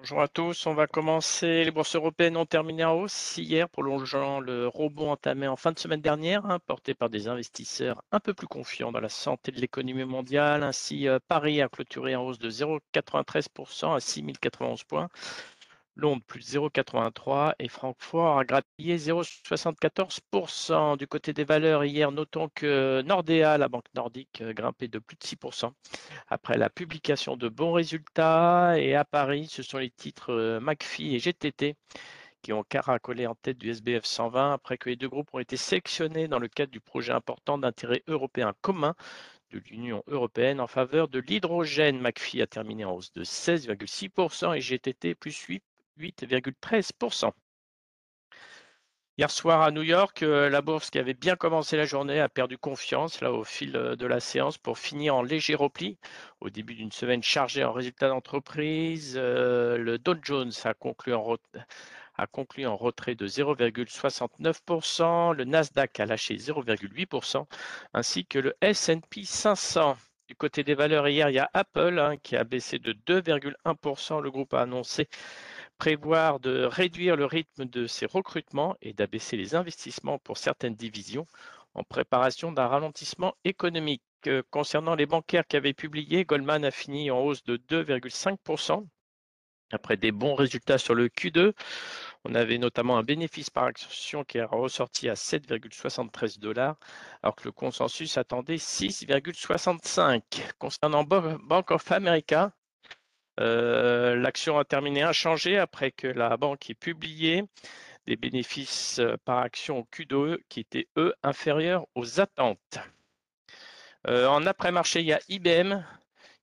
Bonjour à tous, on va commencer. Les bourses européennes ont terminé en hausse hier, prolongeant le rebond entamé en fin de semaine dernière, hein, porté par des investisseurs un peu plus confiants dans la santé de l'économie mondiale. Ainsi, euh, Paris a clôturé en hausse de 0,93% à 6091 points. Londres plus 0,83 et Francfort a grappillé 0,74%. Du côté des valeurs, hier, notons que Nordea, la banque nordique, euh, grimpait de plus de 6% après la publication de bons résultats. Et à Paris, ce sont les titres euh, McPhee et GTT qui ont caracolé en tête du SBF 120 après que les deux groupes ont été sélectionnés dans le cadre du projet important d'intérêt européen commun de l'Union européenne en faveur de l'hydrogène. McPhee a terminé en hausse de 16,6% et GTT plus 8 8,13%. Hier soir à New York, euh, la bourse qui avait bien commencé la journée a perdu confiance là au fil euh, de la séance pour finir en léger repli. Au début d'une semaine chargée en résultats d'entreprise, euh, le Dow Jones a conclu en, a conclu en retrait de 0,69%, le Nasdaq a lâché 0,8%, ainsi que le S&P 500. Du côté des valeurs, hier, il y a Apple hein, qui a baissé de 2,1%. Le groupe a annoncé prévoir de réduire le rythme de ses recrutements et d'abaisser les investissements pour certaines divisions en préparation d'un ralentissement économique. Euh, concernant les bancaires qui avaient publié, Goldman a fini en hausse de 2,5% après des bons résultats sur le Q2. On avait notamment un bénéfice par action qui est ressorti à 7,73 dollars, alors que le consensus attendait 6,65. Concernant Bank of America, euh, l'action a terminé inchangée après que la banque ait publié des bénéfices euh, par action au Q2 qui étaient, inférieurs aux attentes. Euh, en après-marché, il y a IBM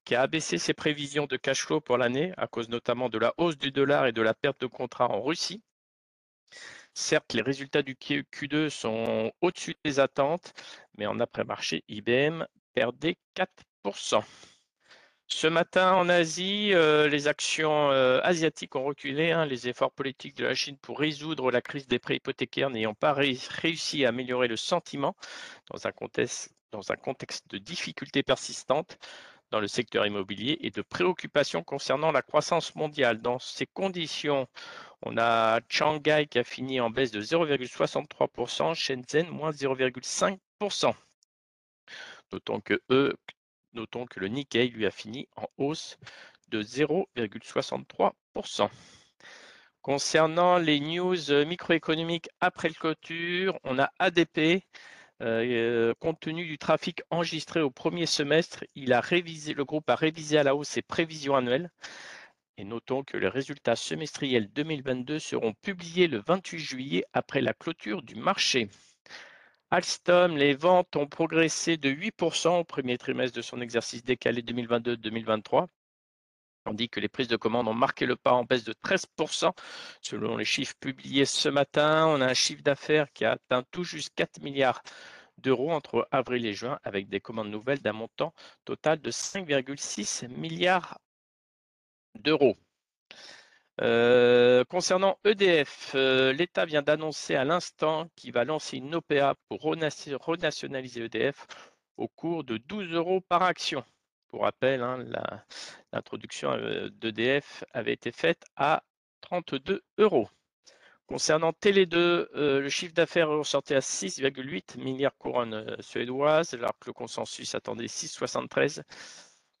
qui a abaissé ses prévisions de cash flow pour l'année à cause notamment de la hausse du dollar et de la perte de contrat en Russie. Certes, les résultats du Q2 sont au-dessus des attentes, mais en après-marché, IBM perdait 4%. Ce matin, en Asie, euh, les actions euh, asiatiques ont reculé. Hein. les efforts politiques de la Chine pour résoudre la crise des prêts hypothécaires n'ayant pas réussi à améliorer le sentiment dans un contexte, de difficultés persistantes dans le secteur immobilier et de préoccupations concernant la croissance mondiale. Dans ces conditions, on a Shanghai qui a fini en baisse de 0,63%, Shenzhen moins 0,5%. Notons que eux Notons que le Nikkei lui a fini en hausse de 0,63%. Concernant les news euh, microéconomiques après le clôture, on a ADP. Euh, compte tenu du trafic enregistré au premier semestre, il a le groupe a révisé à la hausse ses prévisions annuelles. Et notons que les résultats semestriels 2022 seront publiés le 28 juillet après la clôture du marché. Alstom, les ventes ont progressé de 8% au premier trimestre de son exercice décalé 2022-2023, tandis que les prises de commandes ont marqué le pas en baisse de 13%. Selon les chiffres publiés ce matin, on a un chiffre d'affaires qui a atteint tout juste 4 milliards d'euros entre avril et juin, avec des commandes nouvelles d'un montant total de 5,6 milliards d'euros. Euh, concernant EDF, euh, l'État vient d'annoncer à l'instant qu'il va lancer une OPA pour renationaliser EDF au cours de 12 euros par action. Pour rappel, hein, l'introduction euh, d'EDF avait été faite à 32 euros. Concernant Télé2, le chiffre d'affaires est ressorti à 6,8 milliards couronnes suédoises, alors que le consensus attendait 6,73.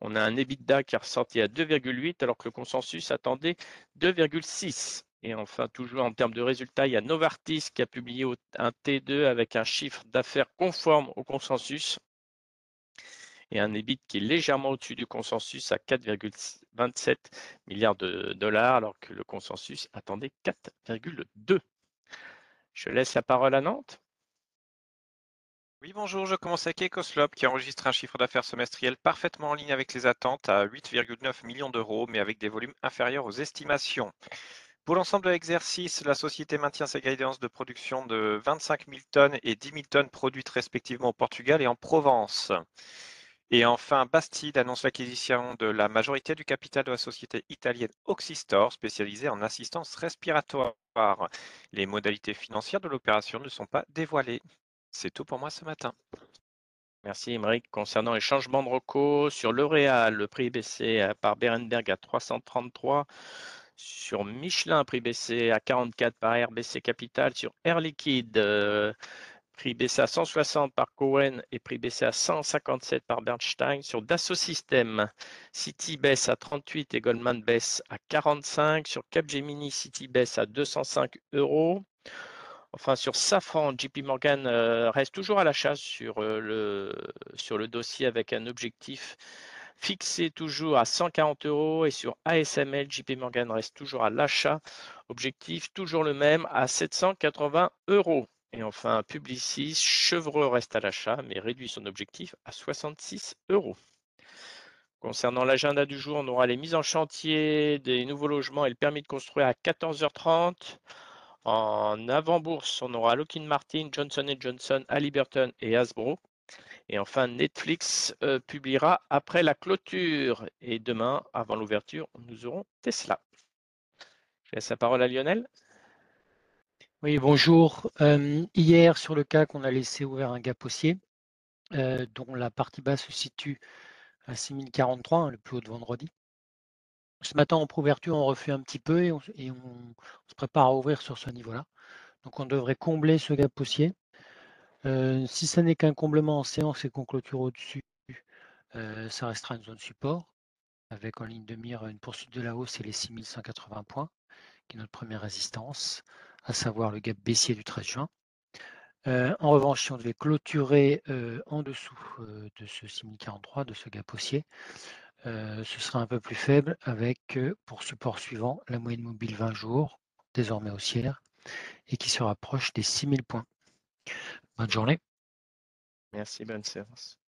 On a un EBITDA qui est ressorti à 2,8 alors que le consensus attendait 2,6. Et enfin, toujours en termes de résultats, il y a Novartis qui a publié un T2 avec un chiffre d'affaires conforme au consensus et un EBIT qui est légèrement au-dessus du consensus à 4,27 milliards de dollars alors que le consensus attendait 4,2. Je laisse la parole à Nantes. Oui, bonjour, je commence avec Ecoslop qui enregistre un chiffre d'affaires semestriel parfaitement en ligne avec les attentes à 8,9 millions d'euros, mais avec des volumes inférieurs aux estimations. Pour l'ensemble de l'exercice, la société maintient ses guidances de production de 25 000 tonnes et 10 000 tonnes produites respectivement au Portugal et en Provence. Et enfin, Bastide annonce l'acquisition de la majorité du capital de la société italienne Oxystore, spécialisée en assistance respiratoire. Les modalités financières de l'opération ne sont pas dévoilées. C'est tout pour moi ce matin. Merci Émeric. Concernant les changements de recours sur l'Oréal, le prix baissé euh, par Berenberg à 333 Sur Michelin, prix baissé à 44 par RBC Capital. Sur Air Liquide, euh, prix baissé à 160 par Cohen et prix baissé à 157 par Bernstein. Sur Dassault Systèmes, City baisse à 38 et Goldman baisse à 45. Sur Capgemini, City baisse à 205 euros. Enfin, sur Safran, JP Morgan euh, reste toujours à l'achat sur, euh, le, sur le dossier avec un objectif fixé toujours à 140 euros. Et sur ASML, JP Morgan reste toujours à l'achat. Objectif toujours le même à 780 euros. Et enfin, Publicis, Chevreux reste à l'achat, mais réduit son objectif à 66 euros. Concernant l'agenda du jour, on aura les mises en chantier des nouveaux logements et le permis de construire à 14h30. En avant-bourse, on aura Lockheed Martin, Johnson Johnson, Halliburton et Hasbro. Et enfin, Netflix euh, publiera après la clôture. Et demain, avant l'ouverture, nous aurons Tesla. Je laisse la parole à Lionel. Oui, bonjour. Euh, hier, sur le CAC, on a laissé ouvert un gap haussier, euh, dont la partie basse se situe à 6043, hein, le plus haut de vendredi. Ce matin, en ouverture, on refait un petit peu et, on, se prépare à ouvrir sur ce niveau-là. Donc, on devrait combler ce gap haussier. Euh, si ce n'est qu'un comblement en séance et qu'on clôture au-dessus, ça restera une zone support, avec en ligne de mire une poursuite de la hausse et les 6180 points, qui est notre première résistance à savoir le gap baissier du 13 juin. Euh, en revanche, si on devait clôturer euh, en dessous euh, de ce 6043, de ce gap haussier, ce serait un peu plus faible avec pour support suivant la moyenne mobile 20 jours, désormais haussière, et qui se rapproche des 6000 points. Bonne journée. Merci, bonne séance.